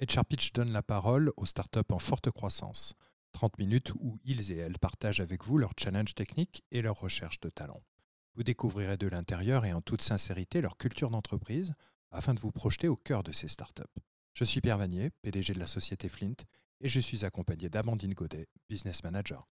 HR Pitch donne la parole aux startups en forte croissance. 30 minutes où ils et elles partagent avec vous leurs challenges techniques et leurs recherches de talent. Vous découvrirez de l'intérieur et en toute sincérité leur culture d'entreprise afin de vous projeter au cœur de ces startups. Je suis Pierre Vanier, PDG de la société Flint, et je suis accompagné d'Amandine Godet, Business Manager.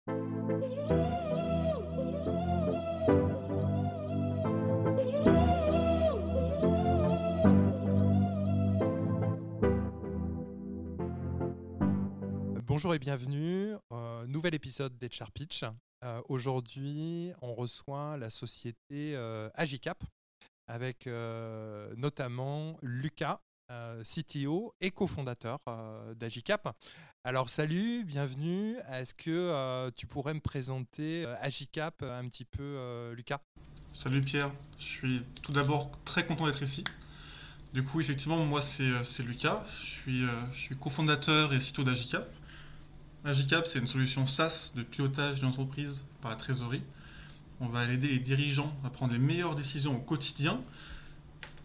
Bonjour et bienvenue. Euh, nouvel épisode d'HR Pitch. Euh, Aujourd'hui, on reçoit la société euh, Agicap avec euh, notamment Lucas, CTO et cofondateur d'Agicap. Alors salut, bienvenue. Est-ce que tu pourrais me présenter Agicap un petit peu, Lucas? Salut Pierre, je suis tout d'abord très content d'être ici. Du coup, effectivement, moi c'est Lucas, je suis cofondateur et CTO d'Agicap. Agicap, c'est une solution SaaS de pilotage d'une entreprise par la trésorerie. On va aider les dirigeants à prendre les meilleures décisions au quotidien.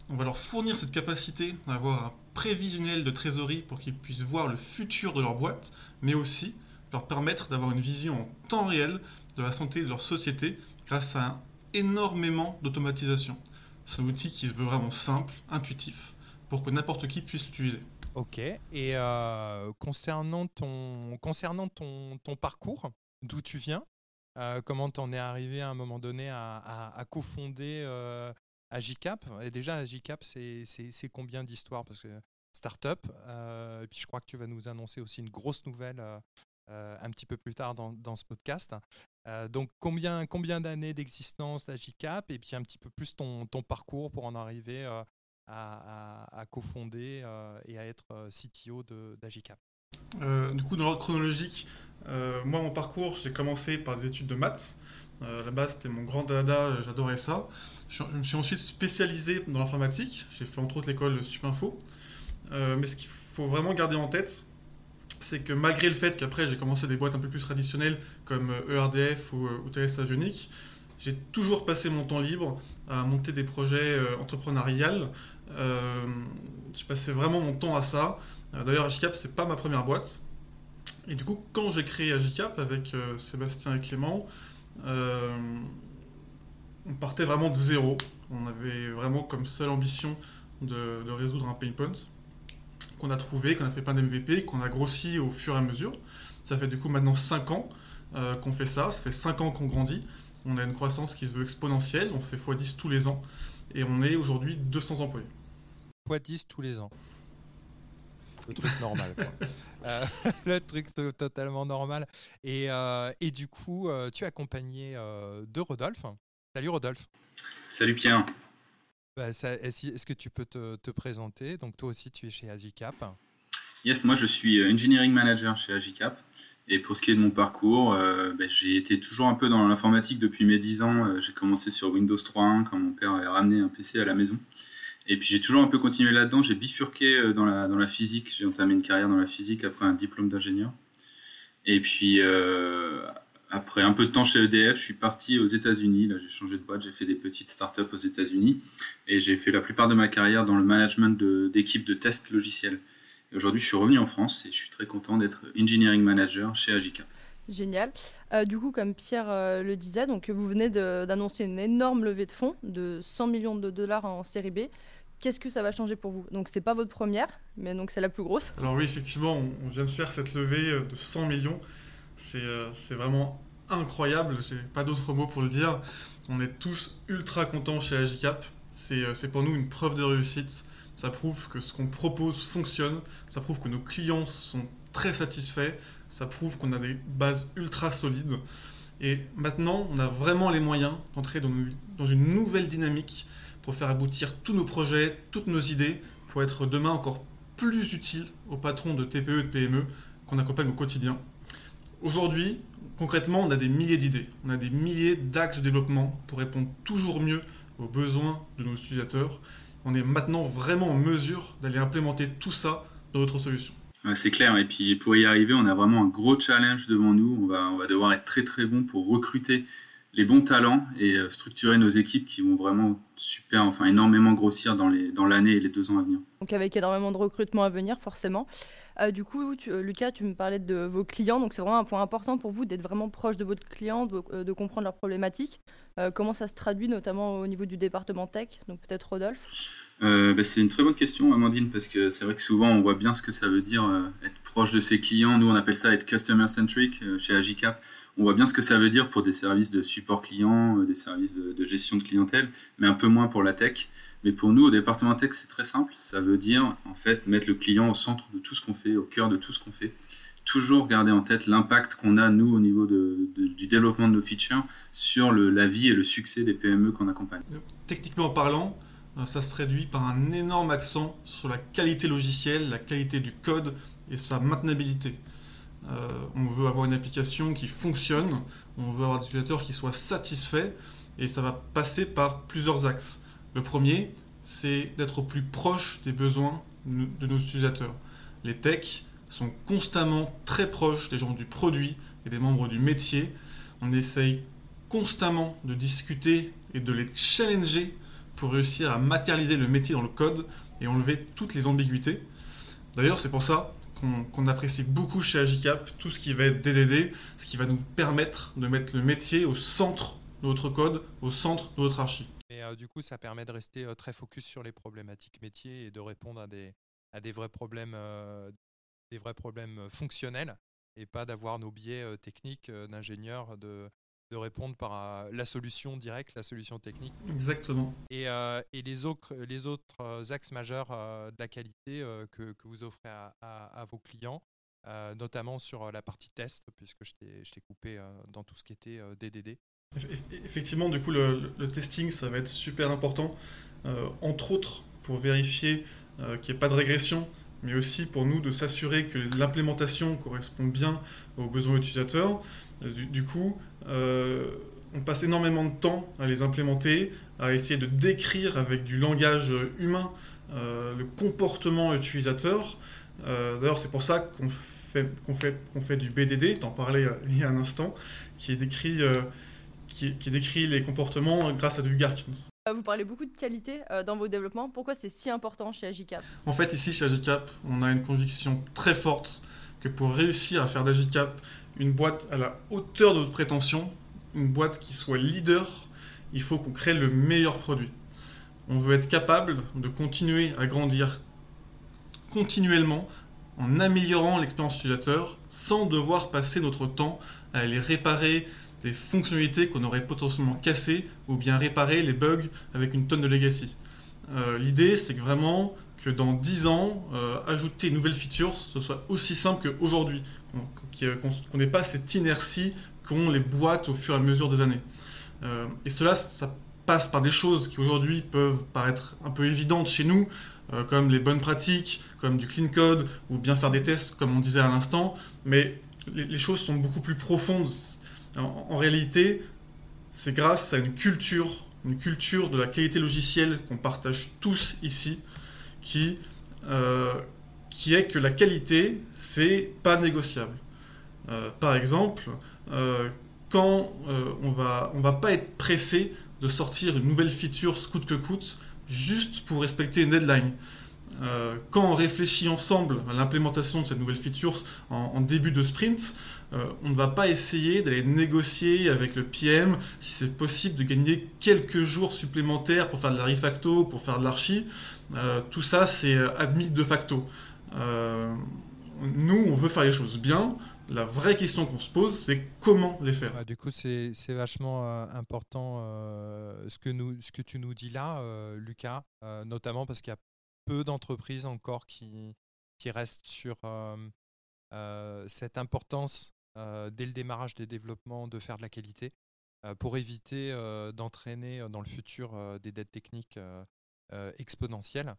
On va leur fournir cette capacité à avoir un prévisionnel de trésorerie pour qu'ils puissent voir le futur de leur boîte, mais aussi leur permettre d'avoir une vision en temps réel de la santé de leur société grâce à un énormément d'automatisation. C'est un outil qui se veut vraiment simple, intuitif, pour que n'importe qui puisse l'utiliser. Ok. Et euh, concernant ton, parcours, d'où tu viens, euh, comment t'en es arrivé à un moment donné à, à, à cofonder euh, Agicap? Et déjà, Agicap, c'est combien d'histoires? Parce que start-up, euh, et puis je crois que tu vas nous annoncer aussi une grosse nouvelle un petit peu plus tard dans, ce podcast. Donc, combien, d'années d'existence d'Agicap? Et puis un petit peu plus ton, parcours pour en arriver à, à, à cofonder euh, et à être euh, CTO d'Agicap. Euh, du coup, dans l'ordre chronologique, moi, mon parcours, j'ai commencé par des études de maths. Euh, base, c'était mon grand dada, j'adorais ça. Je, me suis ensuite spécialisé dans l'informatique. J'ai fait entre autres l'école Supinfo. Euh, mais ce qu'il faut vraiment garder en tête, c'est que malgré le fait qu'après j'ai commencé des boîtes un peu plus traditionnelles comme ERDF ou, euh, ou Thales Avionics, j'ai toujours passé mon temps libre à monter des projets entrepreneuriales. Euh, je passais vraiment mon temps à ça. Euh, D'ailleurs, Agicap, c'est pas ma première boîte. Et du coup, quand j'ai créé Agicap avec euh, Sébastien et Clément, on partait vraiment de zéro. On avait vraiment comme seule ambition de, résoudre un pain point qu'on a trouvé, qu'on a fait plein d'MVP, qu'on a grossi au fur et à mesure. Ça fait du coup maintenant 5 ans qu'on fait ça, ça fait 5 ans qu'on grandit. On a une croissance qui se veut exponentielle, on fait x10 tous les ans, et on est aujourd'hui 200 employés. Fois 10 tous les ans. Le truc normal. quoi. Euh, le truc to- totalement normal. Et, euh, et du coup, euh, tu es accompagné euh, de Rodolphe. Salut Rodolphe. Salut Pierre. Bah, Est-ce que tu peux te, te présenter? Donc toi aussi, tu es chez Agicap. Yes, moi je suis engineering manager chez Agicap. Et pour ce qui est de mon parcours, euh, ben, j'ai été toujours un peu dans l'informatique depuis mes 10 ans. J'ai commencé sur Windows 3.1 quand mon père avait ramené un PC à la maison. Et puis j'ai toujours un peu continué là-dedans. J'ai bifurqué euh, dans la, dans la physique. J'ai entamé une carrière dans la physique après un diplôme d'ingénieur. Et puis euh, après un peu de temps chez EDF, je suis parti aux États-Unis. Là, j'ai changé de boîte. J'ai fait des petites startups aux États-Unis. Et j'ai fait la plupart de ma carrière dans le management d'équipes de, tests logiciels. Et aujourd'hui, je suis revenu en France et je suis très content d'être engineering manager chez Agicap. Génial. Euh, du coup, comme Pierre le disait, donc vous venez d'annoncer une énorme levée de fonds de 100 millions de dollars en série B. Qu'est-ce que ça va changer pour vous? Donc, c'est pas votre première, mais donc c'est la plus grosse. Alors oui, effectivement, on, vient de faire cette levée euh, de 100 millions. C'est euh, vraiment incroyable, j'ai pas d'autres mots pour le dire. On est tous ultra contents chez Agicap. C'est euh, pour nous une preuve de réussite. Ça prouve que ce qu'on propose fonctionne. Ça prouve que nos clients sont très satisfaits. Ça prouve qu'on a des bases ultra solides. Et maintenant, on a vraiment les moyens d'entrer dans, dans une nouvelle dynamique pour faire aboutir tous nos projets, toutes nos idées, pour être demain encore plus utile aux patrons de TPE et de PME qu'on accompagne au quotidien. Aujourd'hui, concrètement, on a des milliers d'idées, on a des milliers d'axes de développement pour répondre toujours mieux aux besoins de nos utilisateurs. On est maintenant vraiment en mesure d'aller implémenter tout ça dans notre solution. C'est clair. Et puis pour y arriver, on a vraiment un gros challenge devant nous. On va, on va devoir être très très bon pour recruter les bons talents et structurer nos équipes qui vont vraiment super, enfin énormément grossir dans l'année dans et les deux ans à venir. Donc avec énormément de recrutement à venir forcément. Euh, du coup, euh, Lucas, tu me parlais de vos clients, donc c'est vraiment un point important pour vous d'être vraiment proche de votre client, de, euh, comprendre leurs problématiques. comment ça se traduit notamment au niveau du département tech? Donc peut-être Rodolphe? Bah, C'est une très bonne question, Amandine, parce que c'est vrai que souvent on voit bien ce que ça veut dire être proche de ses clients. Nous, on appelle ça être customer centric chez Agicap on voit bien ce que ça veut dire pour des services de support client, des services de, gestion de clientèle, mais un peu moins pour la tech. Mais pour nous, au département tech, c'est très simple. Ça veut dire, en fait, mettre le client au centre de tout ce qu'on fait, au cœur de tout ce qu'on fait. Toujours garder en tête l'impact qu'on a, nous, au niveau du développement de nos features, sur la vie et le succès des PME qu'on accompagne. Techniquement parlant, euh, ça se réduit par un énorme accent sur la qualité logicielle, la qualité du code et sa maintenabilité. Euh, on veut avoir une application qui fonctionne, on veut avoir des utilisateurs qui soient satisfaits, et ça va passer par plusieurs axes. Le premier, c'est d'être au plus proche des besoins de nos utilisateurs. Les techs sont constamment très proches des gens du produit et des membres du métier. On essaye constamment de discuter et de les challenger pour réussir à matérialiser le métier dans le code et enlever toutes les ambiguïtés. D'ailleurs, c'est pour ça qu'on apprécie beaucoup chez Agicap tout ce qui va être DDD, ce qui va nous permettre de mettre le métier au centre de notre code, au centre de notre archi. Et euh, du coup, ça permet de rester euh, très focus sur les problématiques métiers et de répondre à des, vrais problèmes, euh, des vrais problèmes fonctionnels et pas d'avoir nos biais techniques d'ingénieurs de, de répondre par la solution directe, la solution technique. Exactement. Et, et les, autres, les autres axes majeurs de la qualité que, que, vous offrez à, à, vos clients, notamment sur la partie test, puisque je t'ai coupé dans tout ce qui était DDD. Effectivement, du coup, le, testing, ça va être super important, euh, entre autres pour vérifier euh, qu'il n'y ait pas de régression, mais aussi pour nous de s'assurer que l'implémentation correspond bien aux besoins utilisateurs. Euh, du, coup, on passe énormément de temps à les implémenter, à essayer de décrire avec du langage humain le comportement utilisateur. D'ailleurs, c'est pour ça qu'on fait, qu'on fait, qu'on fait du BDD, t'en parlais il y a un instant, qui est décrit qui, décrit les comportements grâce à du Gherkins. Euh, vous parlez beaucoup de qualité euh, dans vos développements. Pourquoi c'est si important chez Agicap? En fait, ici chez Agicap, on a une conviction très forte que pour réussir à faire d'Agicap une boîte à la hauteur de notre prétention, une boîte qui soit leader, il faut qu'on crée le meilleur produit. On veut être capable de continuer à grandir continuellement en améliorant l'expérience utilisateur sans devoir passer notre temps à les réparer, des fonctionnalités qu'on aurait potentiellement cassées ou bien réparer les bugs avec une tonne de legacy. Euh, l'idée, c'est que vraiment que dans 10 ans, euh, ajouter une nouvelle feature, ce soit aussi simple qu'aujourd'hui, qu'on n'ait pas cette inertie qu'ont les boîtes au fur et à mesure des années. Euh, et cela, ça passe par des choses qui aujourd'hui peuvent paraître un peu évidentes chez nous, comme les bonnes pratiques, comme du clean code, ou bien faire des tests, comme on disait à l'instant, mais les choses sont beaucoup plus profondes en, réalité, c'est grâce à une culture, une culture de la qualité logicielle qu'on partage tous ici, qui, euh, qui est que la qualité, c'est pas négociable. Euh, par exemple, euh, quand on va, on va pas être pressé de sortir une nouvelle feature coûte que coûte, juste pour respecter une deadline. quand on réfléchit ensemble à l'implémentation de cette nouvelle feature en début de sprint, on ne va pas essayer d'aller négocier avec le PM si c'est possible de gagner quelques jours supplémentaires pour faire de la refacto, pour faire de l'archi. Euh, tout ça, c'est euh, admis de facto. nous, on veut faire les choses bien. La vraie question qu'on se pose, c'est comment les faire. du coup, c'est vachement important ce, que tu nous dis là, Lucas, notamment parce qu'il y a peu d'entreprises encore qui, restent sur cette importance euh, dès le démarrage des développements de faire de la qualité euh, pour éviter euh, d'entraîner dans le futur des dettes techniques exponentielles.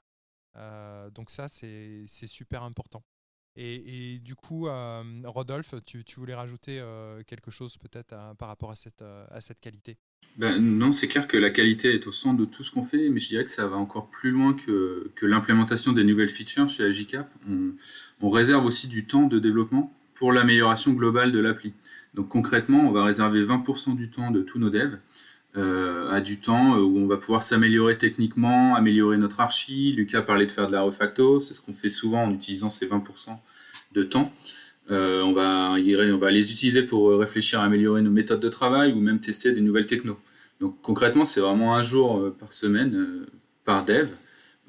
donc ça, c'est super important. Et, du coup, Rodolphe, tu, voulais rajouter quelque chose peut-être par rapport à cette, à cette qualité? Ben, Non, c'est clair que la qualité est au centre de tout ce qu'on fait, mais je dirais que ça va encore plus loin que, que l'implémentation des nouvelles features chez Agicap. on, réserve aussi du temps de développement pour l'amélioration globale de l'appli. Donc concrètement, on va réserver 20% du temps de tous nos devs à du temps où on va pouvoir s'améliorer techniquement, améliorer notre archi. Lucas parlait de faire de la refacto, c'est ce qu'on fait souvent en utilisant ces 20% de temps. on, va, on va les utiliser pour réfléchir à améliorer nos méthodes de travail ou même tester des nouvelles technos. Donc concrètement, c'est vraiment un jour par semaine par dev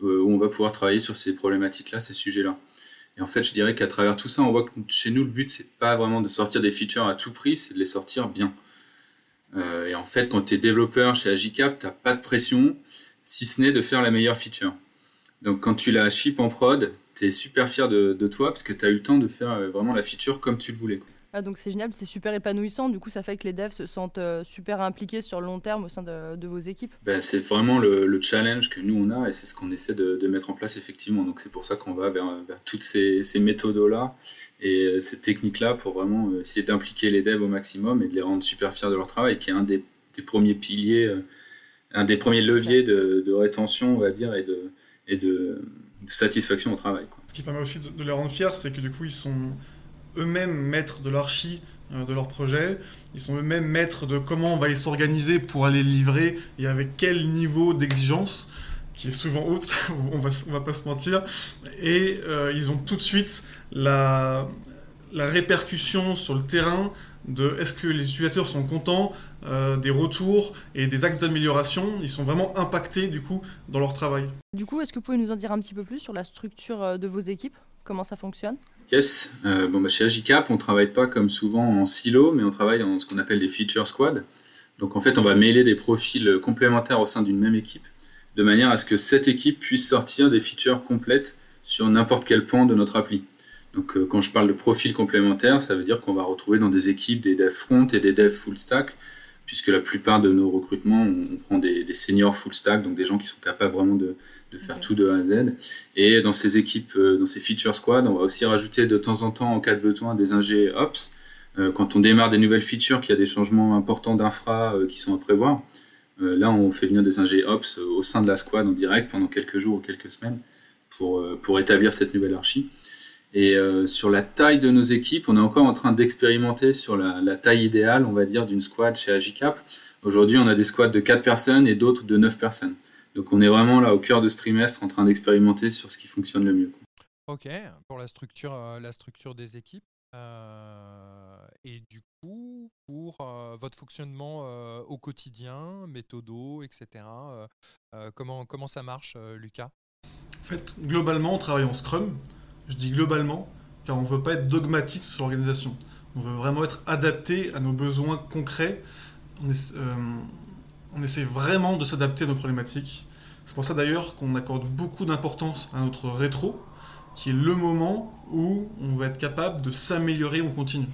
où on va pouvoir travailler sur ces problématiques-là, ces sujets-là. Et en fait, je dirais qu'à travers tout ça, on voit que chez nous, le but, c'est pas vraiment de sortir des features à tout prix, c'est de les sortir bien. Euh, et en fait, quand tu es développeur chez Agicap, tu pas de pression, si ce n'est de faire la meilleure feature. Donc quand tu la ship en prod, tu es super fier de, toi parce que tu as eu le temps de faire euh, vraiment la feature comme tu le voulais. Ah, donc c'est génial, c'est super épanouissant. Du coup, ça fait que les devs se sentent euh, super impliqués sur le long terme au sein de, vos équipes. Ben, c'est vraiment le, challenge que nous on a et c'est ce qu'on essaie de, mettre en place effectivement. Donc c'est pour ça qu'on va vers, toutes ces, méthodes-là et euh, ces techniques-là pour vraiment euh, essayer d'impliquer les devs au maximum et de les rendre super fiers de leur travail, qui est un des, premiers piliers, un des premiers leviers de, rétention, on va dire, et de, et de, satisfaction au travail. Ce qui permet aussi de les rendre fiers, c'est que du coup ils sont eux-mêmes maîtres de l'archi euh, de leur projet. Ils sont eux-mêmes maîtres de comment on va les s'organiser pour aller livrer et avec quel niveau d'exigence, qui est souvent haute, on va, va pas se mentir. Et euh, ils ont tout de suite la, la répercussion sur le terrain de est-ce que les utilisateurs sont contents euh, des retours et des axes d'amélioration. Ils sont vraiment impactés du coup dans leur travail. Du coup, est-ce que vous pouvez nous en dire un petit peu plus sur la structure de vos équipes? Comment ça fonctionne? Yes. Euh, bon, bah, chez Agicap, on ne travaille pas comme souvent en silo, mais on travaille en ce qu'on appelle des feature squads. Donc en fait, on va mêler des profils complémentaires au sein d'une même équipe, de manière à ce que cette équipe puisse sortir des features complètes sur n'importe quel point de notre appli. Donc euh, quand je parle de profils complémentaires, ça veut dire qu'on va retrouver dans des équipes des devs front et des devs full stack, puisque la plupart de nos recrutements, on, prend des, des seniors full stack, donc des gens qui sont capables vraiment de, de faire tout de A à Z. Et dans ces équipes, euh, dans ces feature squads, on va aussi rajouter de temps en temps, en cas de besoin, des ingé ops. Euh, quand on démarre des nouvelles features, qu'il y a des changements importants d'infra euh, qui sont à prévoir, là, on fait venir des ingé ops au sein de la squad en direct pendant quelques jours ou quelques semaines pour, pour établir cette nouvelle archi. Et sur la taille de nos équipes, on est encore en train d'expérimenter sur la, la, taille idéale, on va dire, d'une squad chez Agicap. Aujourd'hui, on a des squads de 4 personnes et d'autres de 9 personnes. Donc on est vraiment là au cœur de ce trimestre en train d'expérimenter sur ce qui fonctionne le mieux. Ok, pour la structure, euh, la structure des équipes. Euh, et du coup, pour euh, votre fonctionnement au quotidien, méthodo, etc., comment, comment ça marche, Lucas? En fait, globalement, on travaille en Scrum. Je dis globalement, car on ne veut pas être dogmatique sur l'organisation. On veut vraiment être adapté à nos besoins concrets. On est, on essaie vraiment de s'adapter à nos problématiques. C'est pour ça d'ailleurs qu'on accorde beaucoup d'importance à notre rétro, qui est le moment où on va être capable de s'améliorer en continu.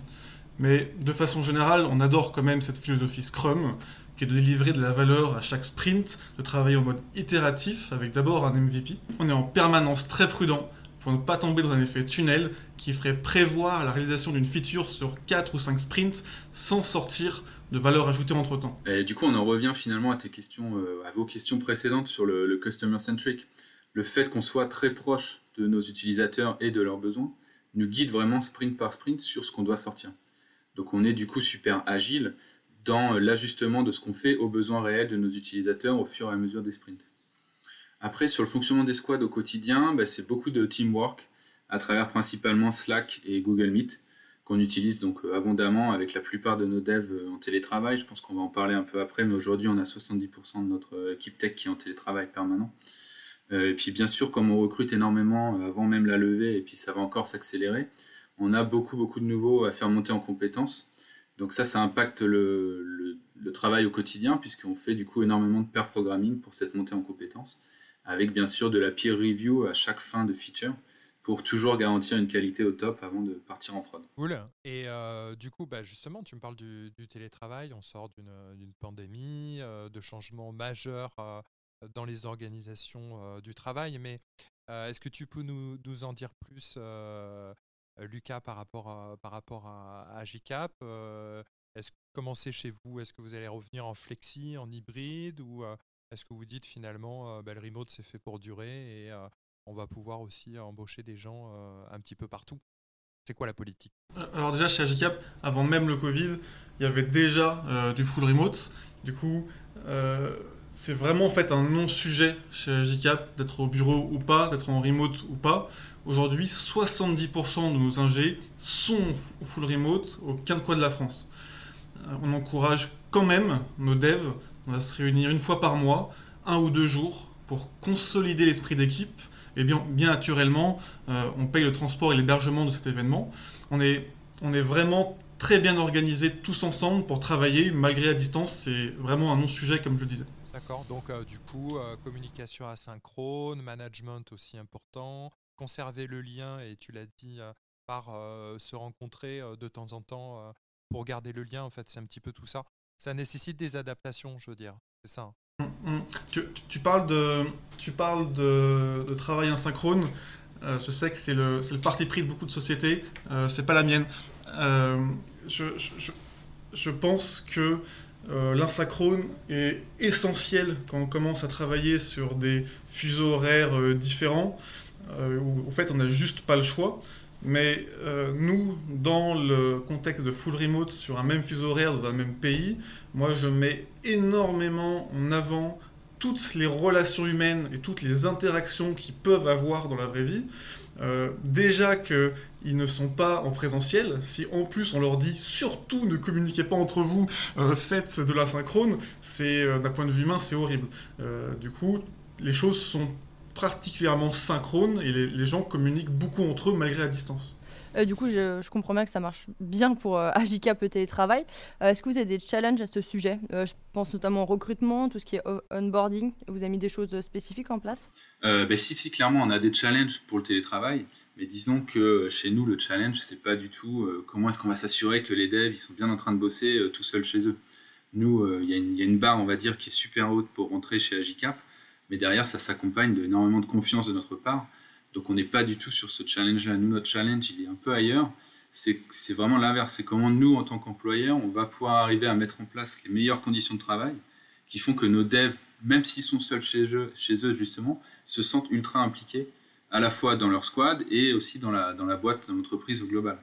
Mais de façon générale, on adore quand même cette philosophie Scrum, qui est de délivrer de la valeur à chaque sprint, de travailler en mode itératif avec d'abord un MVP. On est en permanence très prudent pour ne pas tomber dans un effet tunnel qui ferait prévoir la réalisation d'une feature sur 4 ou 5 sprints sans sortir de valeur ajoutée entre temps. Et du coup, on en revient finalement à tes questions, euh, à vos questions précédentes sur le, customer centric. Le fait qu'on soit très proche de nos utilisateurs et de leurs besoins nous guide vraiment sprint par sprint sur ce qu'on doit sortir. Donc on est du coup super agile dans l'ajustement de ce qu'on fait aux besoins réels de nos utilisateurs au fur et à mesure des sprints. Après, sur le fonctionnement des squads au quotidien, bah, c'est beaucoup de teamwork à travers principalement Slack et Google Meet qu'on utilise donc euh, abondamment avec la plupart de nos devs euh, en télétravail. Je pense qu'on va en parler un peu après, mais aujourd'hui on a 70% de notre euh, équipe tech qui est en télétravail permanent. et puis bien sûr, comme on recrute énormément avant même la levée, et puis ça va encore s'accélérer, on a beaucoup beaucoup de nouveaux à faire monter en compétences. Donc ça, ça impacte le, le travail au quotidien, puisqu'on fait du coup énormément de pair programming pour cette montée en compétences, avec bien sûr de la peer review à chaque fin de feature pour toujours garantir une qualité au top avant de partir en prod. Cool. Et euh, du coup, bah justement, tu me parles du, télétravail, on sort d'une pandémie, euh, de changements majeurs euh, dans les organisations du travail, mais est-ce que tu peux nous, en dire plus, Lucas, par rapport à, par rapport à, JCAP est-ce, c'est chez vous? Est-ce que vous allez revenir en flexi, en hybride, ou est-ce que vous dites finalement, bah, le remote c'est fait pour durer et on va pouvoir aussi embaucher des gens euh, un petit peu partout. C'est quoi la politique? Alors déjà chez Agicap, avant même le Covid, il y avait déjà du full remote. Du coup, c'est vraiment en fait un non-sujet chez Agicap d'être au bureau ou pas, d'être en remote ou pas. Aujourd'hui, 70% de nos ingés sont full remote aux quatre coins de la France. Euh, on encourage quand même nos devs à se réunir une fois par mois, un ou deux jours, pour consolider l'esprit d'équipe. Et bien, bien naturellement, euh, on paye le transport et l'hébergement de cet événement. On est, on est vraiment très bien organisés tous ensemble pour travailler malgré la distance. C'est vraiment un non-sujet, comme je le disais. D'accord, donc euh, du coup, euh, communication asynchrone, management aussi important, conserver le lien, et tu l'as dit, par se rencontrer de temps en temps pour garder le lien, en fait, c'est un petit peu tout ça. Ça nécessite des adaptations, je veux dire, c'est ça. Mmh, mmh. Tu, parles, de, tu parles de, travail asynchrone. je sais que c'est le, le, parti pris de beaucoup de sociétés, c'est pas la mienne. Je, je, je, pense que euh, l'insynchrone est essentiel quand on commence à travailler sur des fuseaux horaires euh, différents, euh, où en fait on n'a juste pas le choix. Mais nous, dans le contexte de full remote sur un même fuseau horaire dans un même pays, moi je mets énormément en avant toutes les relations humaines et toutes les interactions qu'ils peuvent avoir dans la vraie vie. déjà que ils ne sont pas en présentiel, si en plus on leur dit surtout ne communiquez pas entre vous, euh, faites de la synchrone, c'est euh, d'un point de vue humain c'est horrible. Euh, du coup, les choses sont particulièrement synchrones et les, gens communiquent beaucoup entre eux malgré la distance. du coup, je, comprends bien que ça marche bien pour Agicap le télétravail. Est-ce que vous avez des challenges à ce sujet? Je pense notamment au recrutement, tout ce qui est onboarding. Vous avez mis des choses spécifiques en place? Ben, Si, si, clairement, on a des challenges pour le télétravail. Mais disons que chez nous, le challenge, c'est pas du tout euh, comment est-ce qu'on va s'assurer que les devs ils sont bien en train de bosser euh, tout seuls chez eux. Nous, euh, il y, a une barre, on va dire, qui est super haute pour rentrer chez Agicap, mais derrière, ça s'accompagne d'énormément de confiance de notre part. Donc, on n'est pas du tout sur ce challenge-là. Nous, notre challenge, il est un peu ailleurs. C'est vraiment l'inverse. C'est comment nous, en tant qu'employeurs, on va pouvoir arriver à mettre en place les meilleures conditions de travail qui font que nos devs, même s'ils sont seuls chez eux, chez eux justement, se sentent ultra impliqués à la fois dans leur squad et aussi dans la, dans la boîte, dans l'entreprise au global.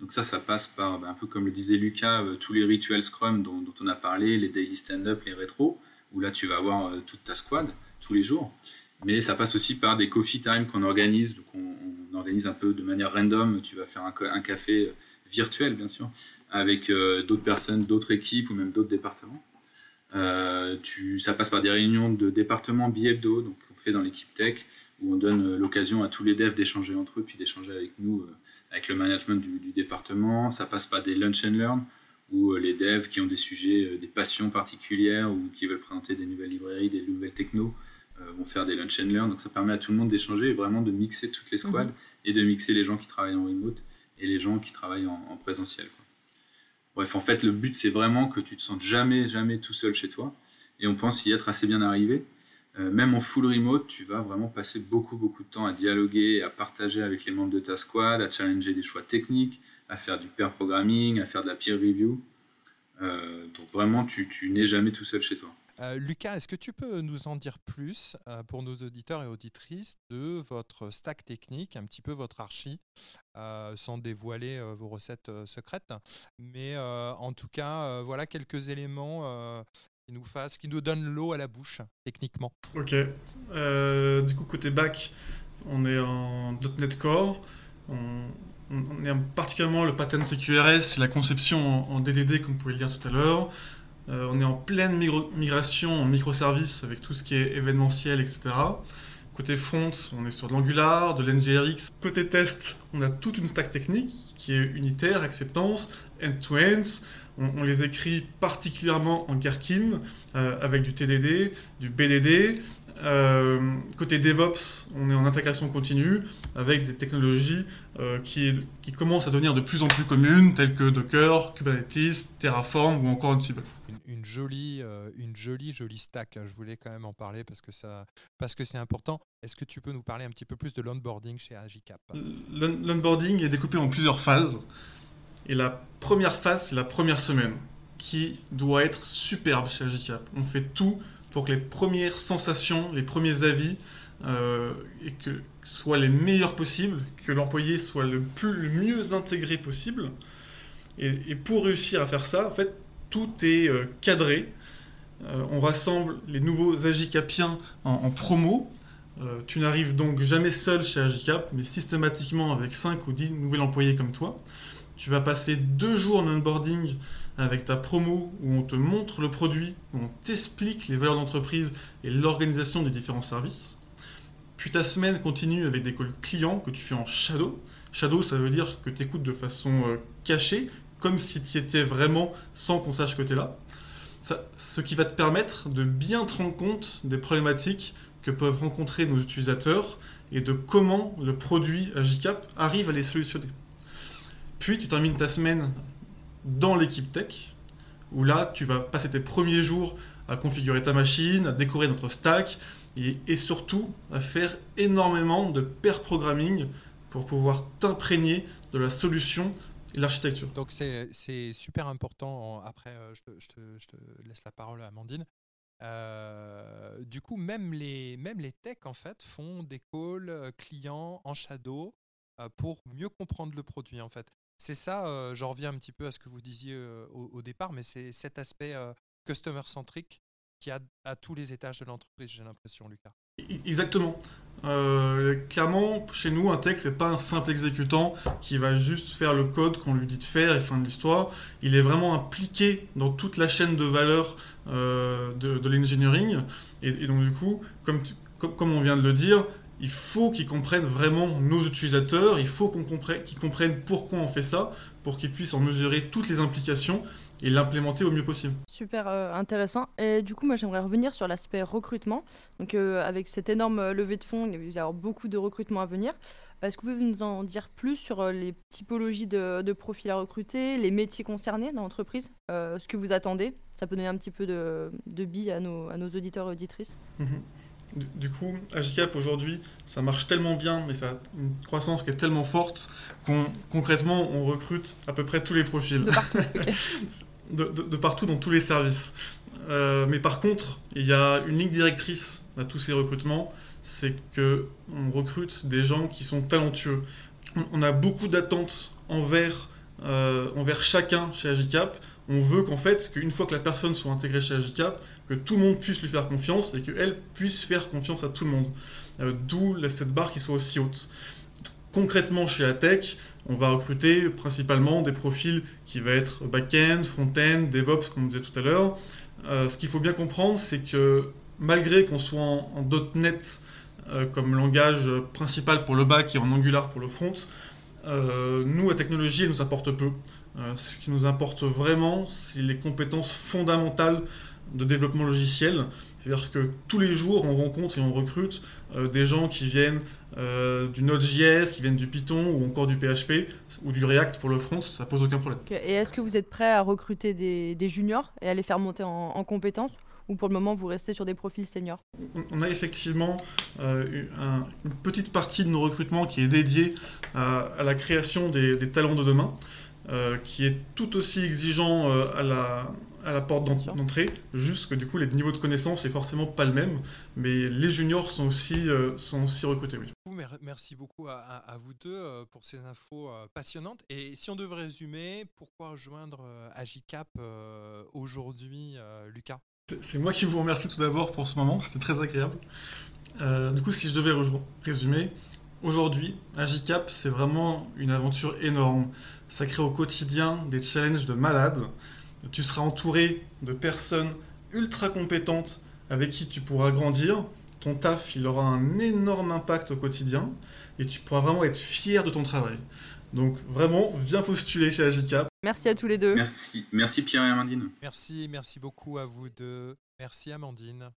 Donc ça, ça passe par, ben, un peu comme le disait Lucas, euh, tous les rituels Scrum dont, on a parlé, les daily stand-up, les rétros, où là tu vas avoir euh, toute ta squad tous les jours. Mais ça passe aussi par des coffee time qu'on organise, donc on, organise un peu de manière random, tu vas faire un, café euh, virtuel bien sûr, avec d'autres personnes, d'autres équipes ou même d'autres départements. tu, ça passe par des réunions de départements bi-hebdo, donc on fait dans l'équipe tech, où on donne euh, l'occasion à tous les devs d'échanger entre eux, puis d'échanger avec nous, euh, avec le management du, département. Ça passe par des lunch and learn, où euh, les devs qui ont des sujets, des passions particulières, ou qui veulent présenter des nouvelles librairies, des nouvelles technos, vont faire des lunch and learn. Donc ça permet à tout le monde d'échanger et vraiment de mixer toutes les squads mhm. et de mixer les gens qui travaillent en remote et les gens qui travaillent en, présentiel. Bref, en fait, le but, c'est vraiment que tu te sentes jamais, jamais tout seul chez toi. Et on pense y être assez bien arrivé. Euh, même en full remote, tu vas vraiment passer beaucoup, beaucoup de temps à dialoguer, à partager avec les membres de ta squad, à challenger des choix techniques, à faire du pair programming, à faire de la peer review. Euh, donc vraiment, tu, n'es jamais tout seul chez toi. Euh, Lucas, est-ce que tu peux nous en dire plus pour nos auditeurs et auditrices de votre stack technique, un petit peu votre archi, sans dévoiler vos recettes secrètes, mais en tout cas, voilà quelques éléments qui nous fasse, qui nous donne l'eau à la bouche, techniquement. Ok. Euh, du coup, côté back, on est en .NET Core. On, on est particulièrement le pattern CQRS, la conception en, DDD, comme vous pouvez le dire tout à l'heure. Euh, on est en pleine migration en microservices avec tout ce qui est événementiel, etc. Côté front, on est sur de l'Angular, de l'NGRX. Côté test, on a toute une stack technique qui est unitaire, acceptance, end-to-ends, on, les écrit particulièrement en Gherkin, euh, avec du TDD, du BDD. Euh, côté DevOps, on est en intégration continue avec des technologies euh, qui, qui, commencent à devenir de plus en plus communes, telles que Docker, Kubernetes, Terraform ou encore Ansible. Une, une jolie, une jolie, jolie stack. Je voulais quand même en parler parce que ça, parce que c'est important. Est-ce que tu peux nous parler un petit peu plus de l'onboarding chez Agicap? L'onboarding est découpé en plusieurs phases. Et la première phase, c'est la première semaine, qui doit être superbe chez Agicap. On fait tout pour que les premières sensations, les premiers avis, euh, soient les meilleurs possibles, que l'employé soit le, mieux intégré possible. Et, pour réussir à faire ça, en fait, tout est euh, cadré. Euh, on rassemble les nouveaux Agicapiens en, promo. Euh, tu n'arrives donc jamais seul chez Agicap, mais systématiquement avec 5 ou 10 nouveaux employés comme toi. Tu vas passer deux jours en onboarding avec ta promo où on te montre le produit, où on t'explique les valeurs d'entreprise et l'organisation des différents services. Puis ta semaine continue avec des calls clients que tu fais en shadow. Shadow, ça veut dire que tu écoutes de façon euh, cachée, comme si tu étais vraiment sans qu'on sache que tu es là. ce qui va te permettre de bien te rendre compte des problématiques que peuvent rencontrer nos utilisateurs et de comment le produit Agicap arrive à les solutionner. Puis tu termines ta semaine dans l'équipe tech, où là tu vas passer tes premiers jours à configurer ta machine, à décorer notre stack, et, surtout à faire énormément de pair programming pour pouvoir t'imprégner de la solution et l'architecture. Donc c'est super important. Après, euh, je te, laisse la parole à Amandine. Euh, du coup, même les, même les techs en fait font des calls euh, clients en shadow pour mieux comprendre le produit en fait. C'est ça, j'en reviens un petit peu à ce que vous disiez au, départ, mais c'est cet aspect customer centric qui a à tous les étages de l'entreprise, j'ai l'impression, Lucas. Exactement. Euh, clairement, chez nous, un tech, c'est pas un simple exécutant qui va juste faire le code qu'on lui dit de faire et fin de l'histoire. Il est vraiment impliqué dans toute la chaîne de valeur euh, de, l'engineering. Et, donc, du coup, comme, on vient de le dire, il faut qu'ils comprennent vraiment nos utilisateurs, il faut qu'on comprenne, qu'ils comprennent pourquoi on fait ça, pour qu'ils puissent en mesurer toutes les implications et l'implémenter au mieux possible. Super euh, intéressant. Et du coup, moi, j'aimerais revenir sur l'aspect recrutement. Donc, euh, avec cette énorme euh, levée de fonds, il va y avoir beaucoup de recrutement à venir. Est-ce que vous pouvez nous en dire plus sur les typologies de, profils à recruter, les métiers concernés dans l'entreprise, ce que vous attendez? Ça peut donner un petit peu de, de billes à nos, à nos auditeurs et auditrices. Mhm. Du, coup, Agicap aujourd'hui, ça marche tellement bien, mais ça a une croissance qui est tellement forte qu'on concrètement, on recrute à peu près tous les profils. De partout. de, partout dans tous les services. Euh, mais par contre, il y a une ligne directrice à tous ces recrutements, c'est que on recrute des gens qui sont talentueux. On, a beaucoup d'attentes envers, euh, envers chacun chez Agicap. On veut qu'en fait, qu'une fois que la personne soit intégrée chez Agicap, que tout le monde puisse lui faire confiance et qu'elle puisse faire confiance à tout le monde. Euh, d'où cette barre qui soit aussi haute. Concrètement, chez Atech, on va recruter principalement des profils qui vont être back-end, front-end, DevOps, comme on disait tout à l'heure. Euh, ce qu'il faut bien comprendre, c'est que malgré qu'on soit en, .NET euh, comme langage principal pour le back et en Angular pour le front, nous, la technologie, elle nous apporte peu. Ce qui nous importe vraiment, c'est les compétences fondamentales de développement logiciel. C'est-à-dire que tous les jours, on rencontre et on recrute des gens qui viennent euh, du Node.js, qui viennent du Python ou encore du PHP ou du React pour le front, ça pose aucun problème. Et est-ce que vous êtes prêt à recruter des, juniors et à les faire monter en, compétences ou pour le moment vous restez sur des profils seniors? On a effectivement euh, une petite partie de nos recrutements qui est dédiée à, la création des, talents de demain, euh, qui est tout aussi exigeant à la, à la porte d'entrée, juste que du coup les niveaux de connaissance est forcément pas le même, mais les juniors sont aussi, euh, sont aussi recrutés. Oui. Merci beaucoup à, vous deux euh, pour ces infos euh, passionnantes. Et si on devait résumer, pourquoi rejoindre Agicap aujourd'hui, Lucas? C'est moi qui vous remercie tout d'abord pour ce moment, c'était très agréable. du coup, si je devais résumer, aujourd'hui, Agicap, c'est vraiment une aventure énorme. Ça crée au quotidien des challenges de malades tu seras entouré de personnes ultra compétentes avec qui tu pourras grandir. Ton taf, il aura un énorme impact au quotidien et tu pourras vraiment être fier de ton travail. Donc vraiment, viens postuler chez Agicap. Merci à tous les deux. Merci, merci Pierre et Amandine. Merci, merci beaucoup à vous deux. Merci Amandine.